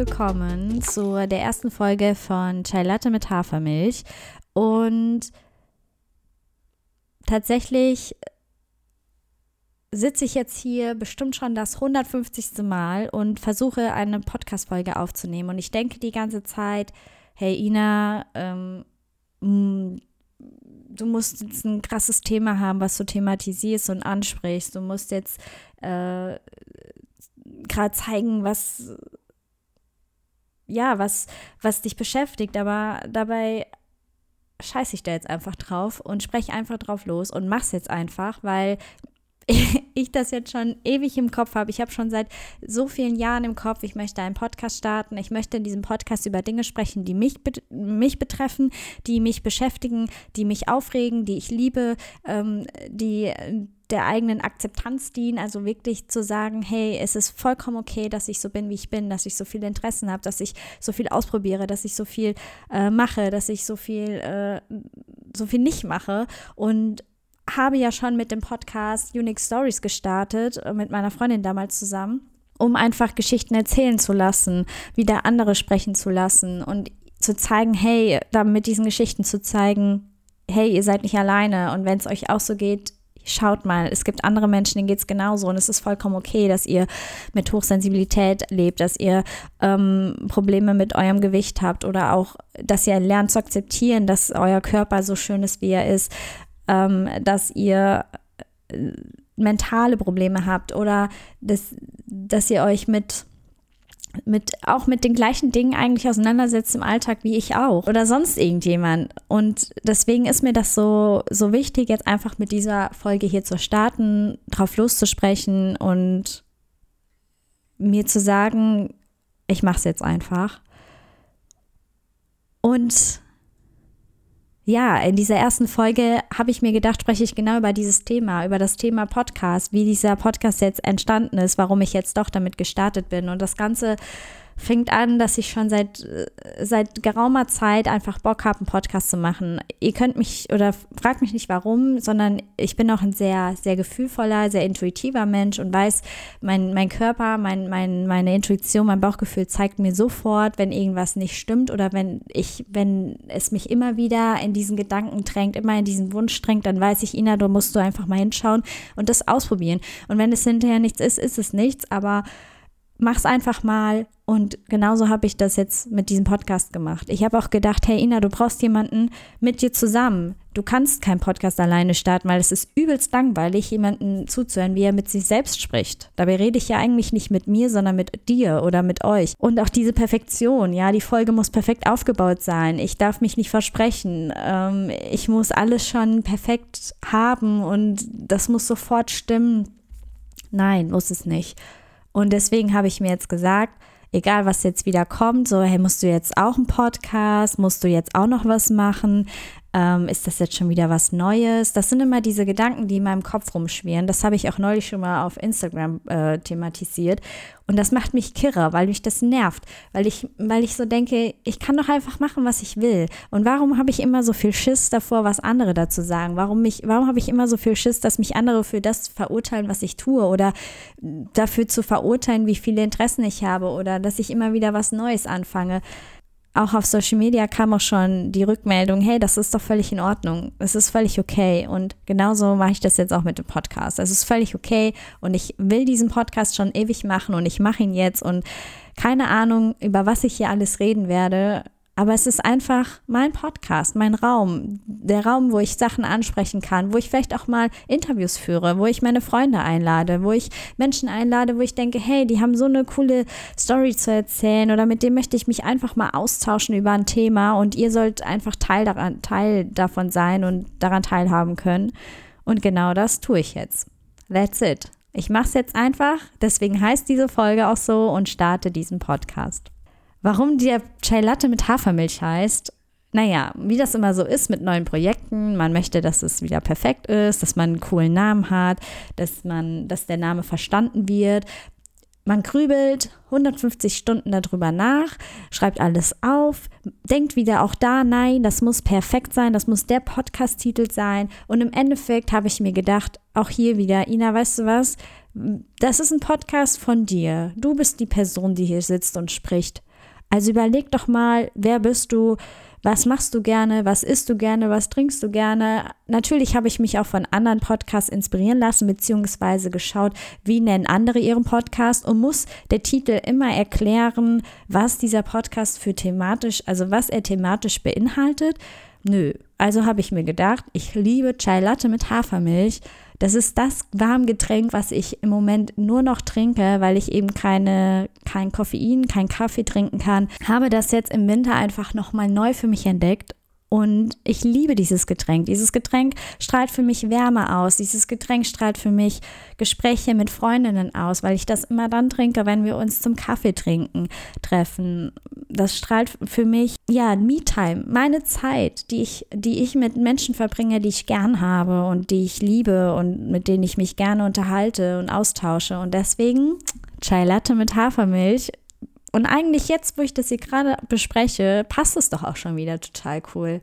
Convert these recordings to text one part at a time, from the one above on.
Willkommen zu der ersten Folge von Chai Latte mit Hafermilch. Und tatsächlich sitze ich jetzt hier bestimmt schon das 150. Mal und versuche eine Podcast-Folge aufzunehmen. Und ich denke die ganze Zeit, hey Ina, ähm, du musst jetzt ein krasses Thema haben, was du thematisierst und ansprichst. Du musst jetzt äh, gerade zeigen, was ja, was, was dich beschäftigt, aber dabei scheiße ich da jetzt einfach drauf und spreche einfach drauf los und mach's jetzt einfach, weil ich das jetzt schon ewig im Kopf habe. Ich habe schon seit so vielen Jahren im Kopf, ich möchte einen Podcast starten. Ich möchte in diesem Podcast über Dinge sprechen, die mich, mich betreffen, die mich beschäftigen, die mich aufregen, die ich liebe, ähm, die der eigenen Akzeptanz dienen, also wirklich zu sagen, hey, es ist vollkommen okay, dass ich so bin, wie ich bin, dass ich so viele Interessen habe, dass ich so viel ausprobiere, dass ich so viel äh, mache, dass ich so viel, äh, so viel nicht mache. Und habe ja schon mit dem Podcast Unique Stories gestartet, äh, mit meiner Freundin damals zusammen, um einfach Geschichten erzählen zu lassen, wieder andere sprechen zu lassen und zu zeigen, hey, da mit diesen Geschichten zu zeigen, hey, ihr seid nicht alleine. Und wenn es euch auch so geht, schaut mal, es gibt andere Menschen, denen geht es genauso und es ist vollkommen okay, dass ihr mit Hochsensibilität lebt, dass ihr ähm, Probleme mit eurem Gewicht habt oder auch, dass ihr lernt zu akzeptieren, dass euer Körper so schön ist, wie er ist ähm, dass ihr äh, mentale Probleme habt oder dass, dass ihr euch mit mit auch mit den gleichen Dingen eigentlich auseinandersetzt im Alltag wie ich auch oder sonst irgendjemand und deswegen ist mir das so so wichtig jetzt einfach mit dieser Folge hier zu starten, drauf loszusprechen und mir zu sagen, ich mache es jetzt einfach. Und ja, in dieser ersten Folge habe ich mir gedacht, spreche ich genau über dieses Thema, über das Thema Podcast, wie dieser Podcast jetzt entstanden ist, warum ich jetzt doch damit gestartet bin. Und das Ganze fängt an, dass ich schon seit, seit geraumer Zeit einfach Bock habe, einen Podcast zu machen. Ihr könnt mich oder fragt mich nicht warum, sondern ich bin auch ein sehr, sehr gefühlvoller, sehr intuitiver Mensch und weiß, mein, mein Körper, mein, mein, meine Intuition, mein Bauchgefühl zeigt mir sofort, wenn irgendwas nicht stimmt oder wenn ich, wenn es mich immer wieder in diesen Gedanken drängt, immer in diesen Wunsch drängt, dann weiß ich, Ina, du musst du einfach mal hinschauen und das ausprobieren. Und wenn es hinterher nichts ist, ist es nichts, aber mach's einfach mal. Und genauso habe ich das jetzt mit diesem Podcast gemacht. Ich habe auch gedacht, hey Ina, du brauchst jemanden mit dir zusammen. Du kannst keinen Podcast alleine starten, weil es ist übelst langweilig, jemanden zuzuhören, wie er mit sich selbst spricht. Dabei rede ich ja eigentlich nicht mit mir, sondern mit dir oder mit euch. Und auch diese Perfektion, ja, die Folge muss perfekt aufgebaut sein. Ich darf mich nicht versprechen. Ähm, ich muss alles schon perfekt haben und das muss sofort stimmen. Nein, muss es nicht. Und deswegen habe ich mir jetzt gesagt, egal was jetzt wieder kommt, so, hey, musst du jetzt auch einen Podcast, musst du jetzt auch noch was machen, ähm, ist das jetzt schon wieder was Neues? Das sind immer diese Gedanken, die in meinem Kopf rumschwirren. Das habe ich auch neulich schon mal auf Instagram äh, thematisiert. Und das macht mich kirre, weil mich das nervt. Weil ich, weil ich so denke, ich kann doch einfach machen, was ich will. Und warum habe ich immer so viel Schiss davor, was andere dazu sagen? Warum, mich, warum habe ich immer so viel Schiss, dass mich andere für das verurteilen, was ich tue? Oder dafür zu verurteilen, wie viele Interessen ich habe? Oder dass ich immer wieder was Neues anfange? Auch auf Social Media kam auch schon die Rückmeldung, hey, das ist doch völlig in Ordnung. Es ist völlig okay. Und genauso mache ich das jetzt auch mit dem Podcast. Es ist völlig okay und ich will diesen Podcast schon ewig machen und ich mache ihn jetzt und keine Ahnung, über was ich hier alles reden werde. Aber es ist einfach mein Podcast, mein Raum, der Raum, wo ich Sachen ansprechen kann, wo ich vielleicht auch mal Interviews führe, wo ich meine Freunde einlade, wo ich Menschen einlade, wo ich denke, hey, die haben so eine coole Story zu erzählen oder mit dem möchte ich mich einfach mal austauschen über ein Thema und ihr sollt einfach Teil, daran, Teil davon sein und daran teilhaben können. Und genau das tue ich jetzt. That's it. Ich mache es jetzt einfach, deswegen heißt diese Folge auch so und starte diesen Podcast. Warum der Chai Latte mit Hafermilch heißt, naja, wie das immer so ist mit neuen Projekten, man möchte, dass es wieder perfekt ist, dass man einen coolen Namen hat, dass man, dass der Name verstanden wird. Man grübelt 150 Stunden darüber nach, schreibt alles auf, denkt wieder auch da, nein, das muss perfekt sein, das muss der Podcast-Titel sein. Und im Endeffekt habe ich mir gedacht, auch hier wieder, Ina, weißt du was? Das ist ein Podcast von dir. Du bist die Person, die hier sitzt und spricht. Also überleg doch mal, wer bist du? was machst du gerne, was isst du gerne, was trinkst du gerne. Natürlich habe ich mich auch von anderen Podcasts inspirieren lassen, beziehungsweise geschaut, wie nennen andere ihren Podcast und muss der Titel immer erklären, was dieser Podcast für thematisch, also was er thematisch beinhaltet. Nö, also habe ich mir gedacht, ich liebe Chai Latte mit Hafermilch das ist das Warmgetränk, was ich im Moment nur noch trinke, weil ich eben keine, kein Koffein, kein Kaffee trinken kann. Habe das jetzt im Winter einfach nochmal neu für mich entdeckt und ich liebe dieses Getränk. Dieses Getränk strahlt für mich Wärme aus. Dieses Getränk strahlt für mich Gespräche mit Freundinnen aus, weil ich das immer dann trinke, wenn wir uns zum Kaffee trinken treffen. Das strahlt für mich, ja, Me-Time, meine Zeit, die ich, die ich mit Menschen verbringe, die ich gern habe und die ich liebe und mit denen ich mich gerne unterhalte und austausche. Und deswegen Chai Latte mit Hafermilch und eigentlich jetzt, wo ich das hier gerade bespreche, passt es doch auch schon wieder total cool.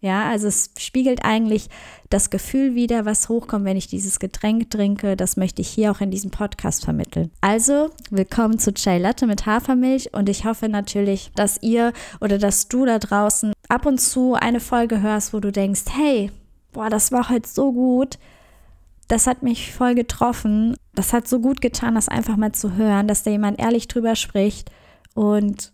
Ja, also es spiegelt eigentlich das Gefühl wieder, was hochkommt, wenn ich dieses Getränk trinke. Das möchte ich hier auch in diesem Podcast vermitteln. Also, willkommen zu Chai Latte mit Hafermilch und ich hoffe natürlich, dass ihr oder dass du da draußen ab und zu eine Folge hörst, wo du denkst, hey, boah, das war heute so gut. Das hat mich voll getroffen. Das hat so gut getan, das einfach mal zu hören, dass da jemand ehrlich drüber spricht und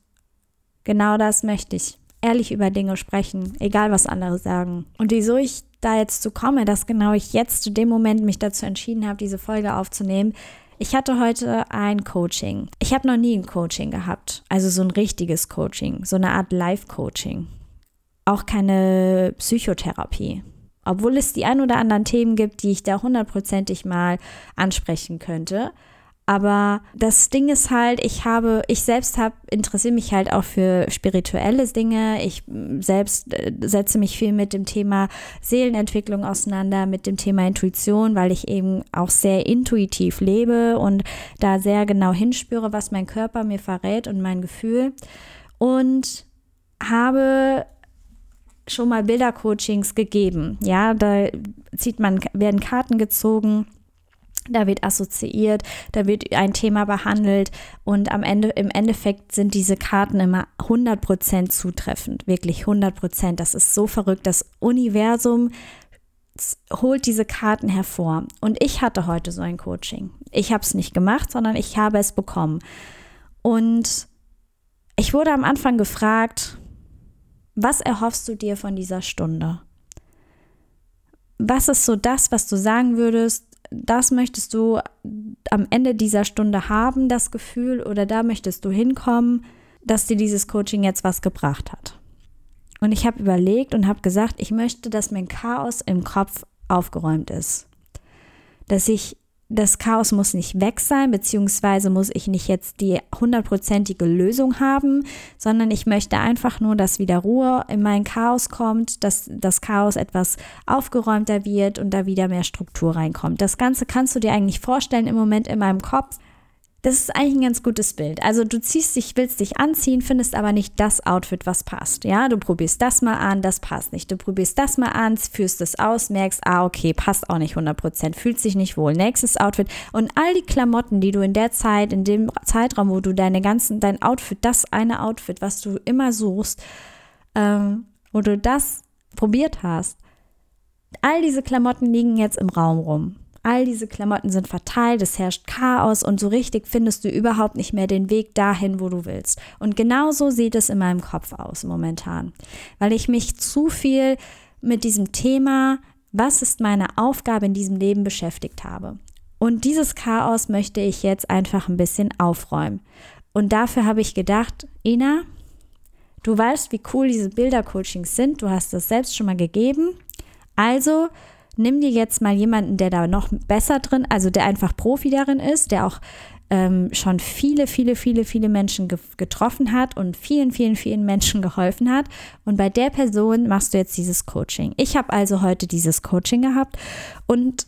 genau das möchte ich. Ehrlich über Dinge sprechen, egal was andere sagen. Und wieso ich da jetzt zu komme, dass genau ich jetzt zu dem Moment mich dazu entschieden habe, diese Folge aufzunehmen. Ich hatte heute ein Coaching. Ich habe noch nie ein Coaching gehabt. Also so ein richtiges Coaching, so eine Art Live-Coaching. Auch keine Psychotherapie. Obwohl es die ein oder anderen Themen gibt, die ich da hundertprozentig mal ansprechen könnte. Aber das Ding ist halt, ich habe, ich selbst habe, interessiere mich halt auch für spirituelle Dinge. Ich selbst äh, setze mich viel mit dem Thema Seelenentwicklung auseinander, mit dem Thema Intuition, weil ich eben auch sehr intuitiv lebe und da sehr genau hinspüre, was mein Körper mir verrät und mein Gefühl. Und habe schon mal Bildercoachings gegeben. Ja, da zieht man, werden Karten gezogen da wird assoziiert, da wird ein Thema behandelt und am Ende, im Endeffekt sind diese Karten immer 100% zutreffend, wirklich 100%. Das ist so verrückt. Das Universum holt diese Karten hervor. Und ich hatte heute so ein Coaching. Ich habe es nicht gemacht, sondern ich habe es bekommen. Und ich wurde am Anfang gefragt, was erhoffst du dir von dieser Stunde? Was ist so das, was du sagen würdest, das möchtest du am Ende dieser Stunde haben, das Gefühl, oder da möchtest du hinkommen, dass dir dieses Coaching jetzt was gebracht hat. Und ich habe überlegt und habe gesagt, ich möchte, dass mein Chaos im Kopf aufgeräumt ist. Dass ich das Chaos muss nicht weg sein, beziehungsweise muss ich nicht jetzt die hundertprozentige Lösung haben, sondern ich möchte einfach nur, dass wieder Ruhe in mein Chaos kommt, dass das Chaos etwas aufgeräumter wird und da wieder mehr Struktur reinkommt. Das Ganze kannst du dir eigentlich vorstellen im Moment in meinem Kopf das ist eigentlich ein ganz gutes Bild. Also du ziehst dich, willst dich anziehen, findest aber nicht das Outfit, was passt. Ja, du probierst das mal an, das passt nicht. Du probierst das mal an, führst es aus, merkst, ah, okay, passt auch nicht 100%, fühlt sich nicht wohl. Nächstes Outfit und all die Klamotten, die du in der Zeit, in dem Zeitraum, wo du deine ganzen, dein Outfit, das eine Outfit, was du immer suchst, ähm, wo du das probiert hast, all diese Klamotten liegen jetzt im Raum rum. All diese Klamotten sind verteilt, es herrscht Chaos und so richtig findest du überhaupt nicht mehr den Weg dahin, wo du willst. Und genauso sieht es in meinem Kopf aus momentan, weil ich mich zu viel mit diesem Thema, was ist meine Aufgabe in diesem Leben beschäftigt habe. Und dieses Chaos möchte ich jetzt einfach ein bisschen aufräumen. Und dafür habe ich gedacht, Ina, du weißt, wie cool diese Bildercoachings sind, du hast das selbst schon mal gegeben. Also nimm dir jetzt mal jemanden, der da noch besser drin, also der einfach Profi darin ist, der auch ähm, schon viele, viele, viele, viele Menschen ge getroffen hat und vielen, vielen, vielen Menschen geholfen hat. Und bei der Person machst du jetzt dieses Coaching. Ich habe also heute dieses Coaching gehabt und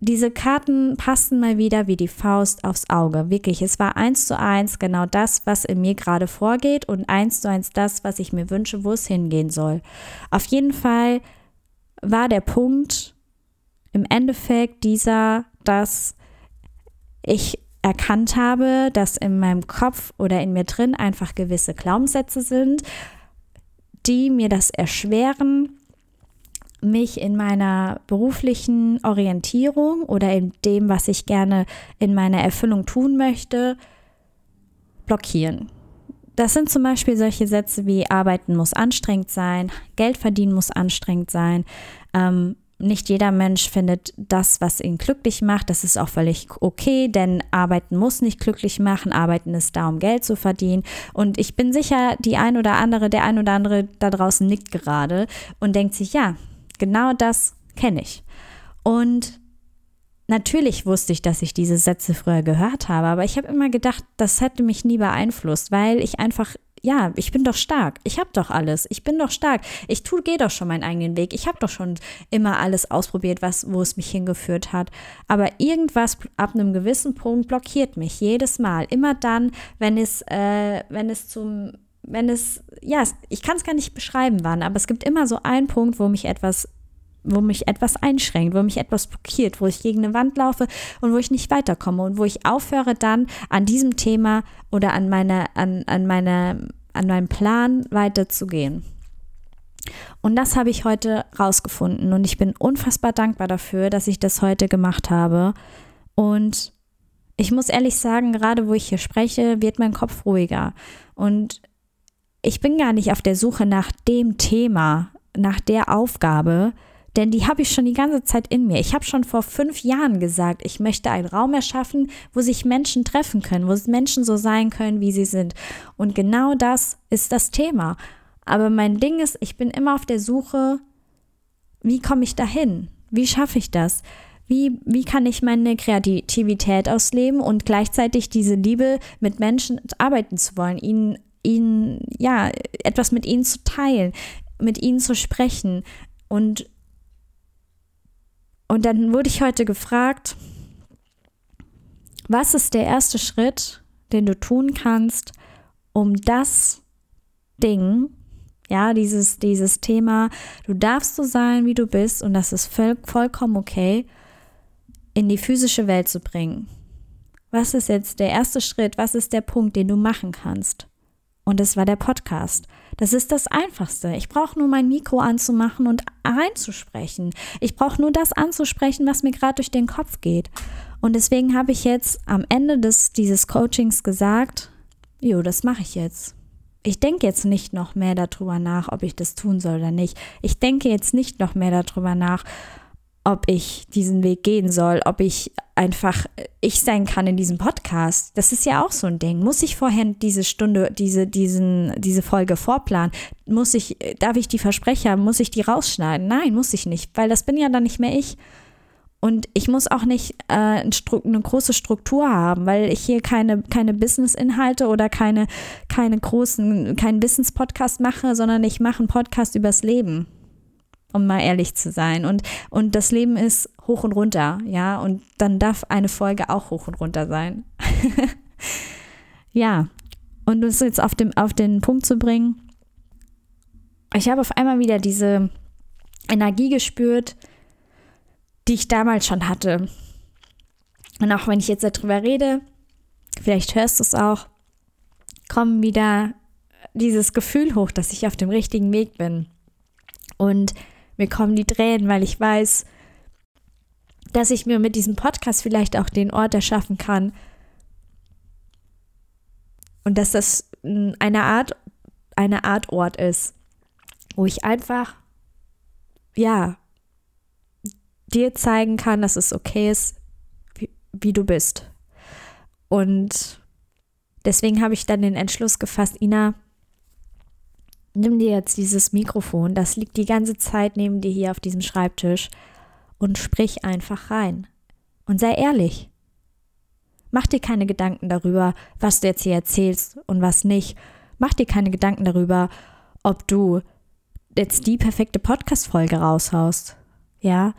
diese Karten passten mal wieder wie die Faust aufs Auge. Wirklich, es war eins zu eins genau das, was in mir gerade vorgeht und eins zu eins das, was ich mir wünsche, wo es hingehen soll. Auf jeden Fall war der Punkt im Endeffekt dieser, dass ich erkannt habe, dass in meinem Kopf oder in mir drin einfach gewisse Glaubenssätze sind, die mir das erschweren, mich in meiner beruflichen Orientierung oder in dem, was ich gerne in meiner Erfüllung tun möchte, blockieren. Das sind zum Beispiel solche Sätze wie Arbeiten muss anstrengend sein, Geld verdienen muss anstrengend sein. Ähm, nicht jeder Mensch findet das, was ihn glücklich macht. Das ist auch völlig okay, denn Arbeiten muss nicht glücklich machen. Arbeiten ist da, um Geld zu verdienen. Und ich bin sicher, die ein oder andere, der ein oder andere da draußen nickt gerade und denkt sich, ja, Genau das kenne ich. Und natürlich wusste ich, dass ich diese Sätze früher gehört habe, aber ich habe immer gedacht, das hätte mich nie beeinflusst, weil ich einfach ja, ich bin doch stark. Ich habe doch alles. Ich bin doch stark. Ich tu, gehe doch schon meinen eigenen Weg. Ich habe doch schon immer alles ausprobiert, was, wo es mich hingeführt hat. Aber irgendwas ab einem gewissen Punkt blockiert mich jedes Mal. Immer dann, wenn es, äh, wenn es zum wenn es, ja, ich kann es gar nicht beschreiben, wann, aber es gibt immer so einen Punkt, wo mich etwas wo mich etwas einschränkt, wo mich etwas blockiert, wo ich gegen eine Wand laufe und wo ich nicht weiterkomme und wo ich aufhöre dann an diesem Thema oder an meiner, an, an meiner, an meinem Plan weiterzugehen. Und das habe ich heute rausgefunden und ich bin unfassbar dankbar dafür, dass ich das heute gemacht habe. Und ich muss ehrlich sagen, gerade wo ich hier spreche, wird mein Kopf ruhiger. Und ich bin gar nicht auf der Suche nach dem Thema, nach der Aufgabe, denn die habe ich schon die ganze Zeit in mir. Ich habe schon vor fünf Jahren gesagt, ich möchte einen Raum erschaffen, wo sich Menschen treffen können, wo Menschen so sein können, wie sie sind. Und genau das ist das Thema. Aber mein Ding ist, ich bin immer auf der Suche, wie komme ich dahin? Wie schaffe ich das? Wie, wie kann ich meine Kreativität ausleben und gleichzeitig diese Liebe mit Menschen arbeiten zu wollen, ihnen ihnen, ja, etwas mit ihnen zu teilen, mit ihnen zu sprechen. Und, und dann wurde ich heute gefragt, was ist der erste Schritt, den du tun kannst, um das Ding, ja, dieses, dieses Thema, du darfst so sein, wie du bist und das ist voll, vollkommen okay, in die physische Welt zu bringen. Was ist jetzt der erste Schritt? Was ist der Punkt, den du machen kannst? Und es war der Podcast. Das ist das Einfachste. Ich brauche nur mein Mikro anzumachen und reinzusprechen. Ich brauche nur das anzusprechen, was mir gerade durch den Kopf geht. Und deswegen habe ich jetzt am Ende des, dieses Coachings gesagt, jo, das mache ich jetzt. Ich denke jetzt nicht noch mehr darüber nach, ob ich das tun soll oder nicht. Ich denke jetzt nicht noch mehr darüber nach, ob ich diesen Weg gehen soll, ob ich einfach ich sein kann in diesem Podcast. Das ist ja auch so ein Ding. Muss ich vorher diese Stunde, diese, diesen, diese Folge vorplanen? Muss ich, darf ich die Versprecher, muss ich die rausschneiden? Nein, muss ich nicht, weil das bin ja dann nicht mehr ich. Und ich muss auch nicht äh, eine große Struktur haben, weil ich hier keine, keine Business-Inhalte oder keine, keine großen, keinen Business-Podcast mache, sondern ich mache einen Podcast übers Leben um mal ehrlich zu sein. Und, und das Leben ist hoch und runter, ja, und dann darf eine Folge auch hoch und runter sein. ja, und das jetzt auf, dem, auf den Punkt zu bringen, ich habe auf einmal wieder diese Energie gespürt, die ich damals schon hatte. Und auch wenn ich jetzt darüber rede, vielleicht hörst du es auch, kommt wieder dieses Gefühl hoch, dass ich auf dem richtigen Weg bin. Und mir kommen die Tränen, weil ich weiß, dass ich mir mit diesem Podcast vielleicht auch den Ort erschaffen kann. Und dass das eine Art, eine Art Ort ist, wo ich einfach, ja, dir zeigen kann, dass es okay ist, wie, wie du bist. Und deswegen habe ich dann den Entschluss gefasst, Ina, nimm dir jetzt dieses Mikrofon, das liegt die ganze Zeit neben dir hier auf diesem Schreibtisch und sprich einfach rein. Und sei ehrlich. Mach dir keine Gedanken darüber, was du jetzt hier erzählst und was nicht. Mach dir keine Gedanken darüber, ob du jetzt die perfekte Podcast-Folge raushaust. Ja.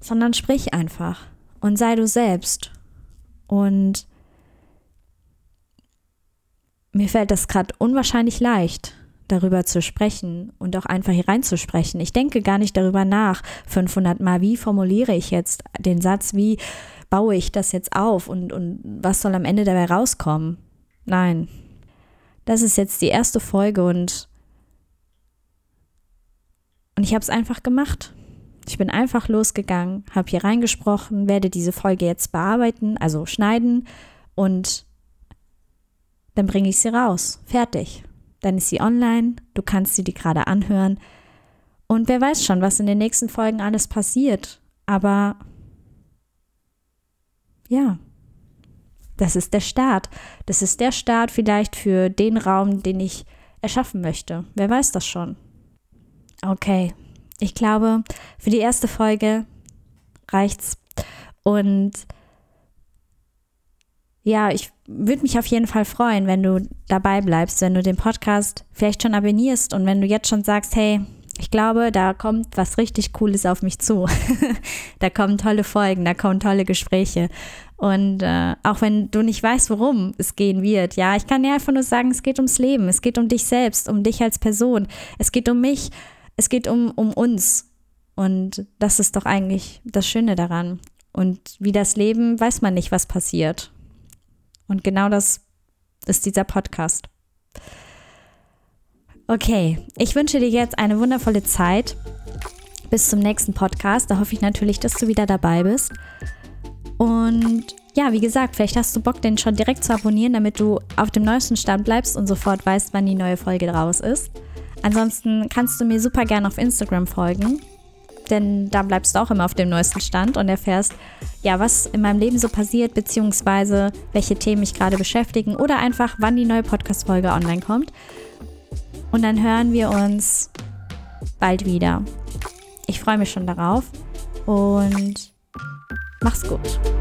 sondern sprich einfach und sei du selbst. Und mir fällt das gerade unwahrscheinlich leicht, darüber zu sprechen und auch einfach hier reinzusprechen. Ich denke gar nicht darüber nach, 500 Mal, wie formuliere ich jetzt den Satz, wie baue ich das jetzt auf und, und was soll am Ende dabei rauskommen. Nein, das ist jetzt die erste Folge und, und ich habe es einfach gemacht. Ich bin einfach losgegangen, habe hier reingesprochen, werde diese Folge jetzt bearbeiten, also schneiden und dann bringe ich sie raus. Fertig. Dann ist sie online, du kannst sie dir gerade anhören. Und wer weiß schon, was in den nächsten Folgen alles passiert. Aber ja, das ist der Start. Das ist der Start vielleicht für den Raum, den ich erschaffen möchte. Wer weiß das schon. Okay, ich glaube, für die erste Folge reicht's. Und ja, ich würde mich auf jeden Fall freuen, wenn du dabei bleibst, wenn du den Podcast vielleicht schon abonnierst und wenn du jetzt schon sagst, hey, ich glaube, da kommt was richtig Cooles auf mich zu. da kommen tolle Folgen, da kommen tolle Gespräche. Und äh, auch wenn du nicht weißt, worum es gehen wird, ja, ich kann dir einfach nur sagen, es geht ums Leben, es geht um dich selbst, um dich als Person, es geht um mich, es geht um, um uns. Und das ist doch eigentlich das Schöne daran. Und wie das Leben, weiß man nicht, was passiert. Und genau das ist dieser Podcast. Okay, ich wünsche dir jetzt eine wundervolle Zeit. Bis zum nächsten Podcast. Da hoffe ich natürlich, dass du wieder dabei bist. Und ja, wie gesagt, vielleicht hast du Bock, den schon direkt zu abonnieren, damit du auf dem neuesten Stand bleibst und sofort weißt, wann die neue Folge raus ist. Ansonsten kannst du mir super gerne auf Instagram folgen denn da bleibst du auch immer auf dem neuesten Stand und erfährst, ja, was in meinem Leben so passiert, beziehungsweise welche Themen mich gerade beschäftigen oder einfach, wann die neue Podcast-Folge online kommt. Und dann hören wir uns bald wieder. Ich freue mich schon darauf und mach's gut.